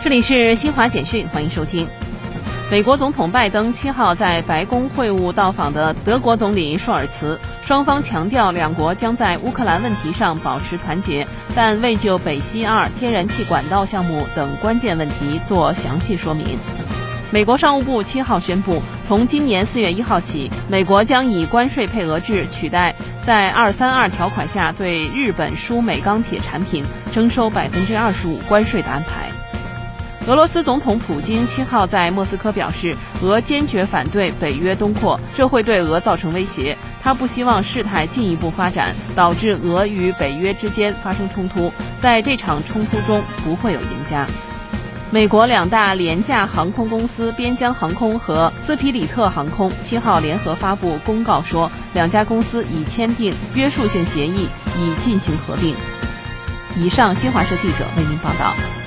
这里是新华简讯，欢迎收听。美国总统拜登七号在白宫会晤到访的德国总理舒尔茨，双方强调两国将在乌克兰问题上保持团结，但未就北溪二天然气管道项目等关键问题做详细说明。美国商务部七号宣布，从今年四月一号起，美国将以关税配额制取代在二三二条款下对日本输美钢铁产品征收百分之二十五关税的安排。俄罗斯总统普京七号在莫斯科表示，俄坚决反对北约东扩，这会对俄造成威胁。他不希望事态进一步发展，导致俄与北约之间发生冲突。在这场冲突中，不会有赢家。美国两大廉价航空公司边疆航空和斯皮里特航空七号联合发布公告说，两家公司已签订约束性协议，已进行合并。以上，新华社记者为您报道。